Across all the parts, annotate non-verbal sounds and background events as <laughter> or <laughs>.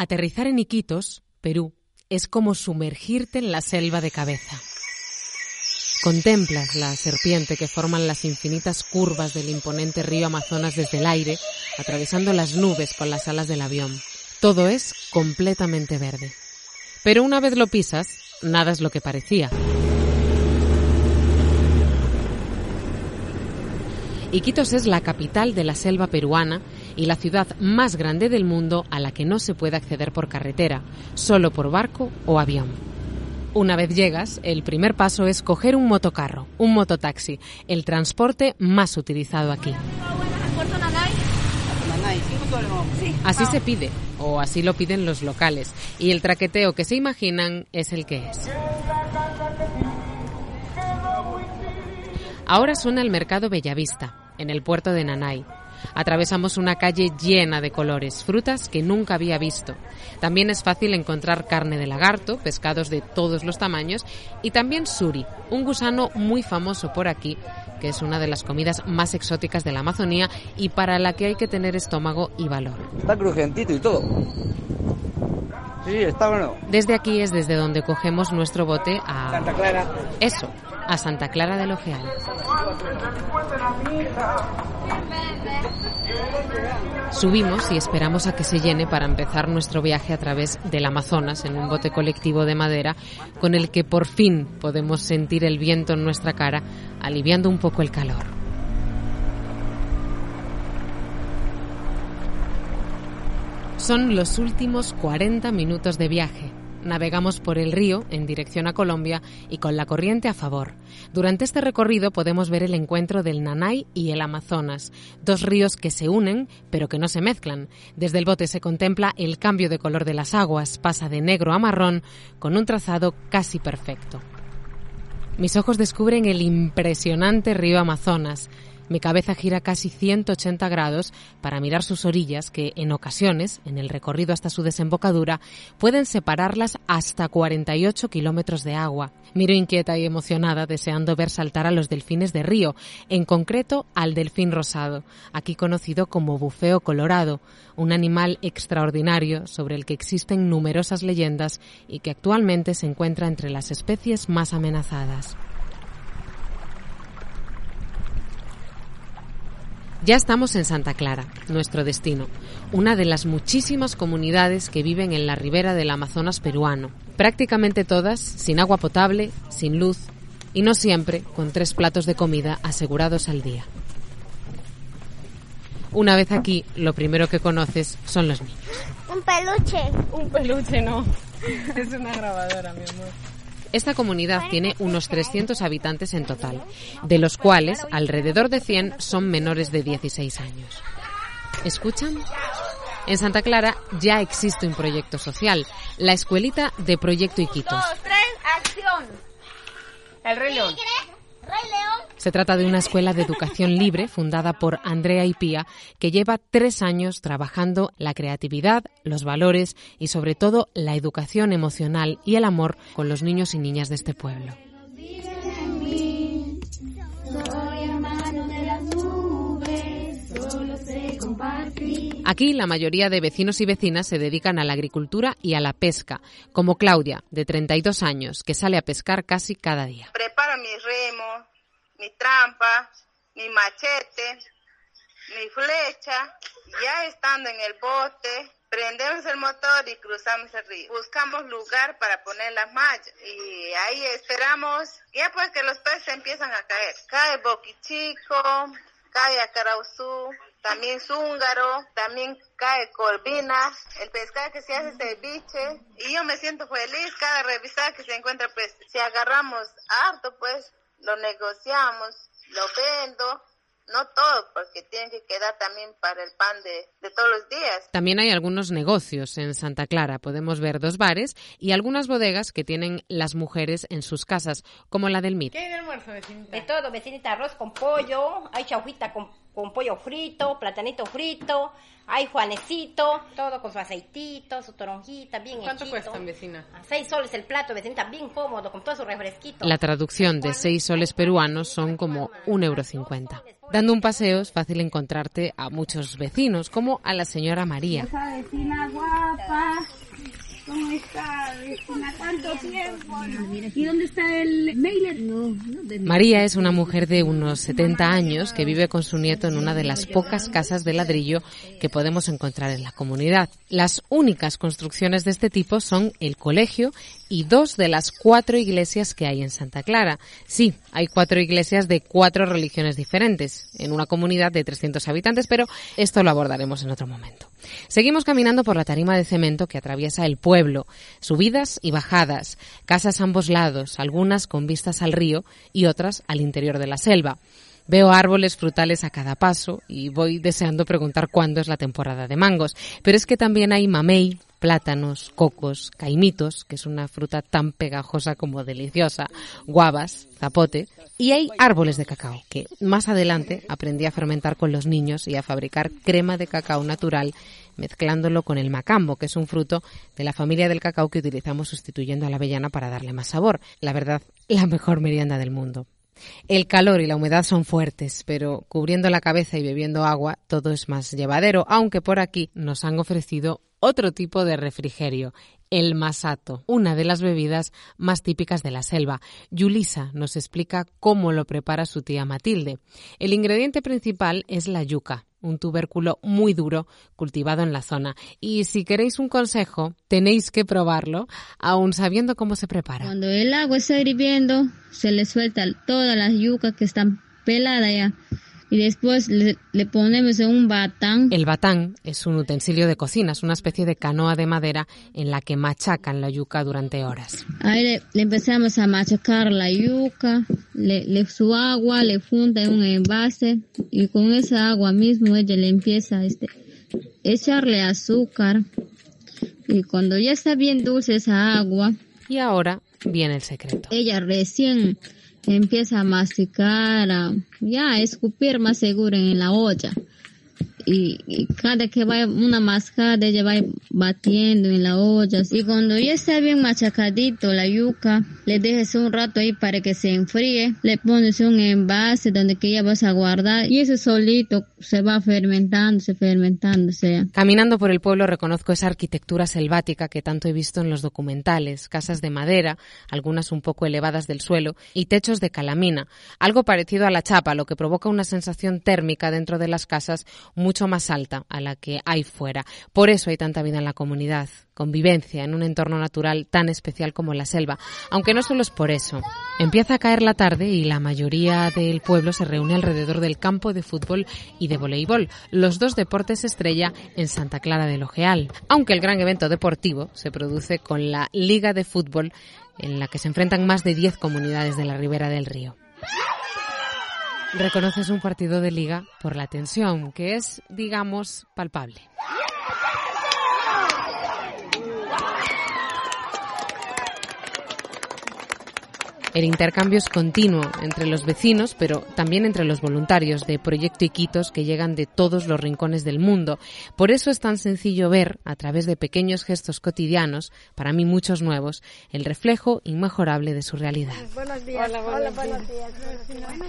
Aterrizar en Iquitos, Perú, es como sumergirte en la selva de cabeza. Contemplas la serpiente que forman las infinitas curvas del imponente río Amazonas desde el aire, atravesando las nubes con las alas del avión. Todo es completamente verde. Pero una vez lo pisas, nada es lo que parecía. Iquitos es la capital de la selva peruana y la ciudad más grande del mundo a la que no se puede acceder por carretera, solo por barco o avión. Una vez llegas, el primer paso es coger un motocarro, un mototaxi, el transporte más utilizado aquí. Así se pide, o así lo piden los locales, y el traqueteo que se imaginan es el que es. Ahora suena el mercado Bellavista, en el puerto de Nanay. Atravesamos una calle llena de colores, frutas que nunca había visto. También es fácil encontrar carne de lagarto, pescados de todos los tamaños y también suri, un gusano muy famoso por aquí, que es una de las comidas más exóticas de la Amazonía y para la que hay que tener estómago y valor. Está crujentito y todo. Sí, está bueno. Desde aquí es desde donde cogemos nuestro bote a... Santa Clara. Eso, a Santa Clara del Ojeal. Subimos y esperamos a que se llene para empezar nuestro viaje a través del Amazonas en un bote colectivo de madera con el que por fin podemos sentir el viento en nuestra cara, aliviando un poco el calor. Son los últimos 40 minutos de viaje. Navegamos por el río en dirección a Colombia y con la corriente a favor. Durante este recorrido podemos ver el encuentro del Nanay y el Amazonas, dos ríos que se unen pero que no se mezclan. Desde el bote se contempla el cambio de color de las aguas, pasa de negro a marrón con un trazado casi perfecto. Mis ojos descubren el impresionante río Amazonas, mi cabeza gira casi 180 grados para mirar sus orillas que, en ocasiones, en el recorrido hasta su desembocadura, pueden separarlas hasta 48 kilómetros de agua. Miro inquieta y emocionada, deseando ver saltar a los delfines de río, en concreto al delfín rosado, aquí conocido como bufeo colorado, un animal extraordinario sobre el que existen numerosas leyendas y que actualmente se encuentra entre las especies más amenazadas. Ya estamos en Santa Clara, nuestro destino, una de las muchísimas comunidades que viven en la ribera del Amazonas peruano, prácticamente todas sin agua potable, sin luz y no siempre con tres platos de comida asegurados al día. Una vez aquí, lo primero que conoces son los niños. Un peluche. Un peluche no, <laughs> es una grabadora, mi amor. Esta comunidad tiene unos 300 habitantes en total, de los cuales alrededor de 100 son menores de 16 años. ¿Escuchan? En Santa Clara ya existe un proyecto social, la escuelita de Proyecto Iquitos. El León. Se trata de una escuela de educación libre fundada por Andrea Ipía, que lleva tres años trabajando la creatividad, los valores y sobre todo la educación emocional y el amor con los niños y niñas de este pueblo. Aquí la mayoría de vecinos y vecinas se dedican a la agricultura y a la pesca, como Claudia, de 32 años, que sale a pescar casi cada día. Preparo mi remo, mi trampa, mi machete, mi flecha. Ya estando en el bote, prendemos el motor y cruzamos el río. Buscamos lugar para poner las mallas y ahí esperamos, ya pues que los peces empiezan a caer. Cae boquichico, cae acarauzú, también zúngaro, también cae corvina, el pescado que se hace ceviche y yo me siento feliz cada revisada que se encuentra pues si agarramos harto pues lo negociamos, lo vendo, no todo, porque tiene que quedar también para el pan de, de, todos los días. También hay algunos negocios en Santa Clara. Podemos ver dos bares y algunas bodegas que tienen las mujeres en sus casas, como la del MIT. ¿Qué hay de almuerzo, vecinita? De todo, vecinita, arroz con pollo, hay chaujuita con, con pollo frito, platanito frito, hay juanecito, todo con su aceitito, su toronjita, bien ¿Cuánto hechito. cuestan, vecina? A seis soles el plato, vecinita, bien cómodo, con todo su refresquito. La traducción de seis soles peruanos son como un euro cincuenta. Dando un paseo es fácil encontrarte a muchos vecinos, como a la señora María. Esa vecina guapa. ¿Cómo está? ¿Cuánto tiempo? ¿Y dónde está el mailer? No, María es una mujer de unos 70 años que vive con su nieto en una de las pocas casas de ladrillo que podemos encontrar en la comunidad. Las únicas construcciones de este tipo son el colegio y dos de las cuatro iglesias que hay en Santa Clara. Sí, hay cuatro iglesias de cuatro religiones diferentes en una comunidad de 300 habitantes, pero esto lo abordaremos en otro momento. Seguimos caminando por la tarima de cemento que atraviesa el pueblo, subidas y bajadas, casas a ambos lados, algunas con vistas al río y otras al interior de la selva. Veo árboles frutales a cada paso y voy deseando preguntar cuándo es la temporada de mangos. Pero es que también hay mamey, plátanos, cocos, caimitos, que es una fruta tan pegajosa como deliciosa, guavas, zapote, y hay árboles de cacao, que más adelante aprendí a fermentar con los niños y a fabricar crema de cacao natural mezclándolo con el macambo, que es un fruto de la familia del cacao que utilizamos sustituyendo a la avellana para darle más sabor. La verdad, la mejor merienda del mundo. El calor y la humedad son fuertes, pero cubriendo la cabeza y bebiendo agua todo es más llevadero, aunque por aquí nos han ofrecido otro tipo de refrigerio, el masato, una de las bebidas más típicas de la selva. Yulisa nos explica cómo lo prepara su tía Matilde. El ingrediente principal es la yuca, un tubérculo muy duro cultivado en la zona. Y si queréis un consejo, tenéis que probarlo, aun sabiendo cómo se prepara. Cuando el agua está hirviendo, se le suelta todas las yucas que están peladas ya y después le, ponemos un batán. El batán es un utensilio de cocina, es una especie de canoa de madera en la que machacan la yuca durante horas. Ahí le, empezamos a machacar la yuca, le, su agua, le funda en un envase y con esa agua mismo ella le empieza este, echarle azúcar y cuando ya está bien dulce esa agua. Y ahora viene el secreto. Ella recién empieza a masticar, a, ya escupir más seguro en la olla y, cada que va una mascada ella va batiendo en la olla y cuando ya está bien machacadito la yuca le dejes un rato ahí para que se enfríe le pones un envase donde que ya vas a guardar y ese solito se va fermentándose fermentándose caminando por el pueblo reconozco esa arquitectura selvática que tanto he visto en los documentales casas de madera algunas un poco elevadas del suelo y techos de calamina. Algo parecido a la chapa lo que provoca una sensación térmica dentro de las casas mucho más alta a la que hay fuera. Por eso hay tanta vida en la comunidad, convivencia en un entorno natural tan especial como la selva. Aunque no solo es por eso. Empieza a caer la tarde y la mayoría del pueblo se reúne alrededor del campo de fútbol y de voleibol, los dos deportes estrella en Santa Clara del Ojeal. Aunque el gran evento deportivo se produce con la Liga de Fútbol en la que se enfrentan más de 10 comunidades de la ribera del río reconoces un partido de liga por la tensión, que es, digamos, palpable. El intercambio es continuo entre los vecinos, pero también entre los voluntarios de Proyecto Iquitos que llegan de todos los rincones del mundo. Por eso es tan sencillo ver, a través de pequeños gestos cotidianos, para mí muchos nuevos, el reflejo inmejorable de su realidad. Buenos días. Hola, buenos días.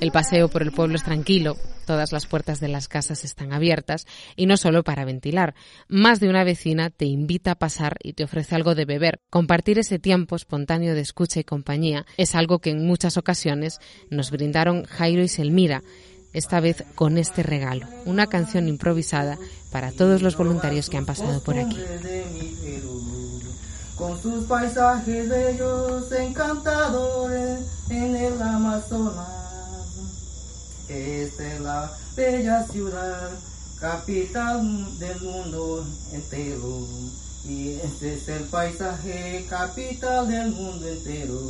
El paseo por el pueblo es tranquilo, todas las puertas de las casas están abiertas y no solo para ventilar. Más de una vecina te invita a pasar y te ofrece algo de beber. Compartir ese tiempo espontáneo de escucha y compañía es algo que en muchas ocasiones nos brindaron Jairo y Selmira, esta vez con este regalo, una canción improvisada para todos los voluntarios que han pasado por aquí. Con sus paisajes bellos encantadores en el Amazonas. Esta es la bella ciudad, capital del mundo entero. Y este es el paisaje capital del mundo entero.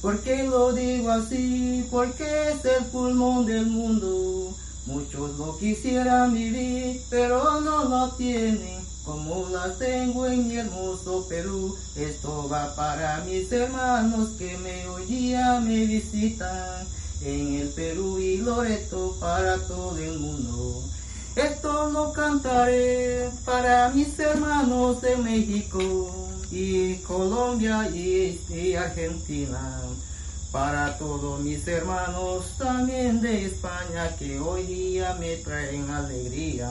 ¿Por qué lo digo así? Porque es el pulmón del mundo. Muchos lo quisieran vivir, pero no lo tienen. Como la tengo en mi hermoso Perú, esto va para mis hermanos que me hoy día me visitan en el Perú y Loreto para todo el mundo. Esto lo cantaré para mis hermanos de México y Colombia y, Argentina. Para todos mis hermanos también de España que hoy día me traen alegría.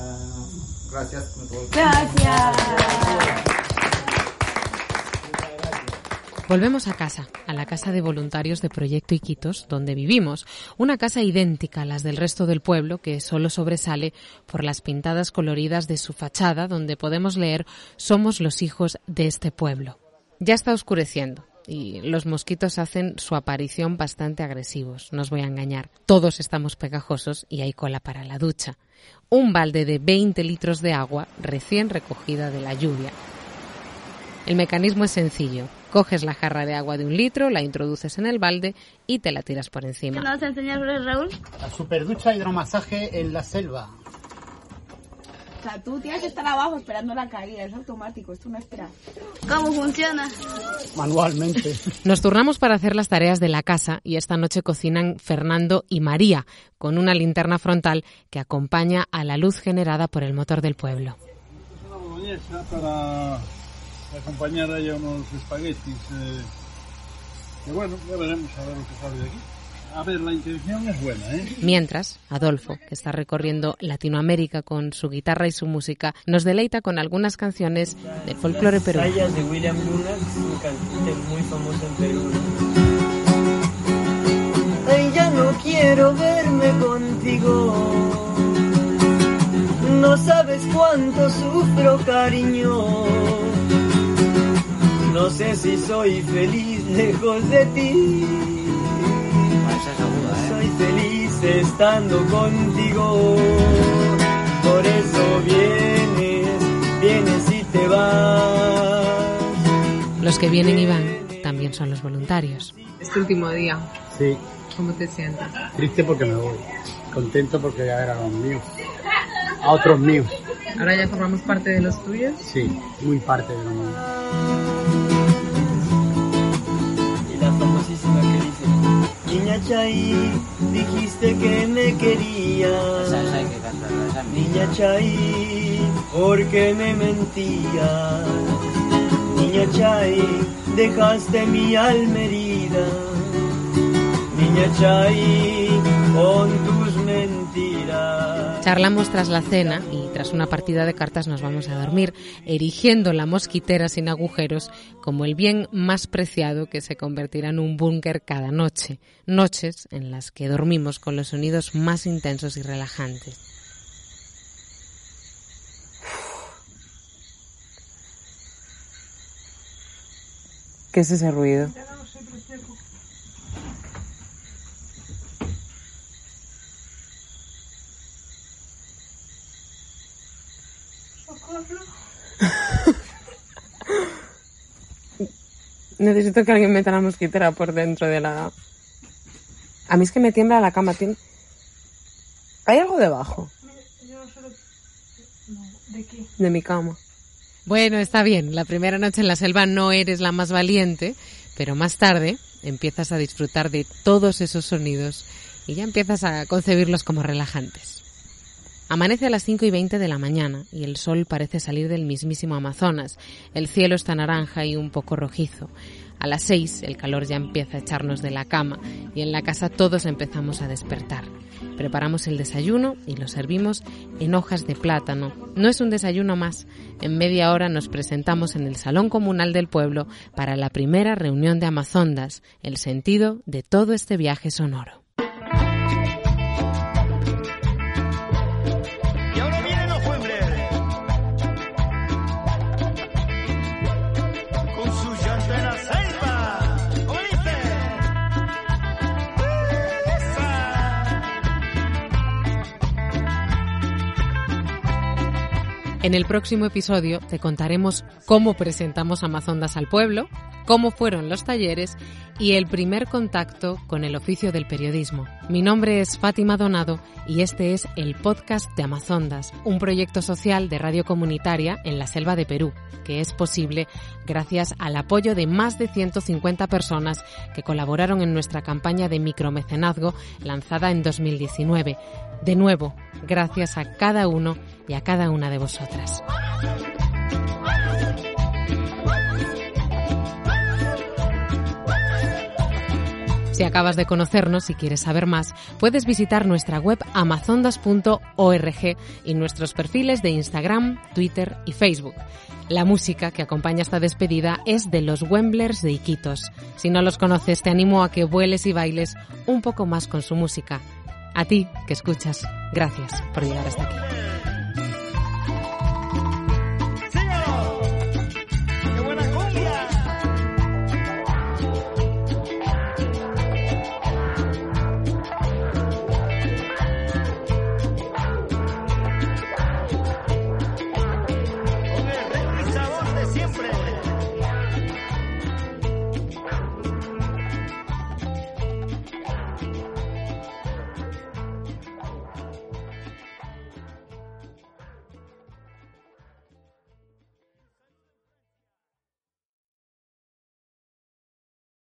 Gracias. Gracias. Volvemos a casa, a la casa de voluntarios de Proyecto Iquitos, donde vivimos, una casa idéntica a las del resto del pueblo que solo sobresale por las pintadas coloridas de su fachada donde podemos leer Somos los hijos de este pueblo. Ya está oscureciendo y los mosquitos hacen su aparición bastante agresivos, no os voy a engañar. Todos estamos pegajosos y hay cola para la ducha. Un balde de 20 litros de agua recién recogida de la lluvia. El mecanismo es sencillo. Coges la jarra de agua de un litro, la introduces en el balde y te la tiras por encima. ¿Qué nos vas a enseñar, Raúl? La superducha hidromasaje en la selva. O sea, tú tienes que estar abajo esperando la caída, es automático, esto no espera. ¿Cómo funciona? Manualmente. <laughs> Nos turnamos para hacer las tareas de la casa y esta noche cocinan Fernando y María con una linterna frontal que acompaña a la luz generada por el motor del pueblo. Una boloñesa para acompañar ahí a unos espaguetis. Eh, que bueno, ya veremos a ver lo que sale de aquí. A ver, la intención es buena, ¿eh? Mientras, Adolfo, que está recorriendo Latinoamérica con su guitarra y su música, nos deleita con algunas canciones de folclore peruano. Sayas de William Luna, que es un cantante muy famoso en Perú. Ay, ya no quiero verme contigo. No sabes cuánto sufro, cariño. No sé si soy feliz lejos de ti. Soy feliz estando contigo. Por eso vienes, vienes y te vas. Los que vienen y van también son los voluntarios. Este último día, Sí, ¿cómo te sientes? triste porque me voy. Contento porque ya eran los míos. A otros míos. Ahora ya formamos parte de los tuyos. Sí, muy parte de los míos. Niña Chay, dijiste que me querías. Niña Chay, ¿por qué me mentías? Niña Chay, dejaste mi alma herida. Niña Chay, con mentiras. Charlamos tras la cena y tras una partida de cartas nos vamos a dormir, erigiendo la mosquitera sin agujeros como el bien más preciado que se convertirá en un búnker cada noche. Noches en las que dormimos con los sonidos más intensos y relajantes. ¿Qué es ese ruido? <laughs> Necesito que alguien meta la mosquitera por dentro de la... A mí es que me tiembla la cama. ¿Hay algo debajo ¿De qué? de mi cama? Bueno, está bien. La primera noche en la selva no eres la más valiente, pero más tarde empiezas a disfrutar de todos esos sonidos y ya empiezas a concebirlos como relajantes. Amanece a las 5 y 20 de la mañana y el sol parece salir del mismísimo Amazonas. El cielo está naranja y un poco rojizo. A las 6 el calor ya empieza a echarnos de la cama y en la casa todos empezamos a despertar. Preparamos el desayuno y lo servimos en hojas de plátano. No es un desayuno más. En media hora nos presentamos en el Salón Comunal del Pueblo para la primera reunión de Amazondas, el sentido de todo este viaje sonoro. En el próximo episodio te contaremos cómo presentamos Amazondas al pueblo, cómo fueron los talleres y el primer contacto con el oficio del periodismo. Mi nombre es Fátima Donado y este es el podcast de Amazondas, un proyecto social de radio comunitaria en la selva de Perú, que es posible gracias al apoyo de más de 150 personas que colaboraron en nuestra campaña de micromecenazgo lanzada en 2019. De nuevo, gracias a cada uno y a cada una de vosotras. Si acabas de conocernos y quieres saber más, puedes visitar nuestra web amazondas.org y nuestros perfiles de Instagram, Twitter y Facebook. La música que acompaña esta despedida es de los Wemblers de Iquitos. Si no los conoces, te animo a que vueles y bailes un poco más con su música. A ti, que escuchas, gracias por llegar hasta aquí.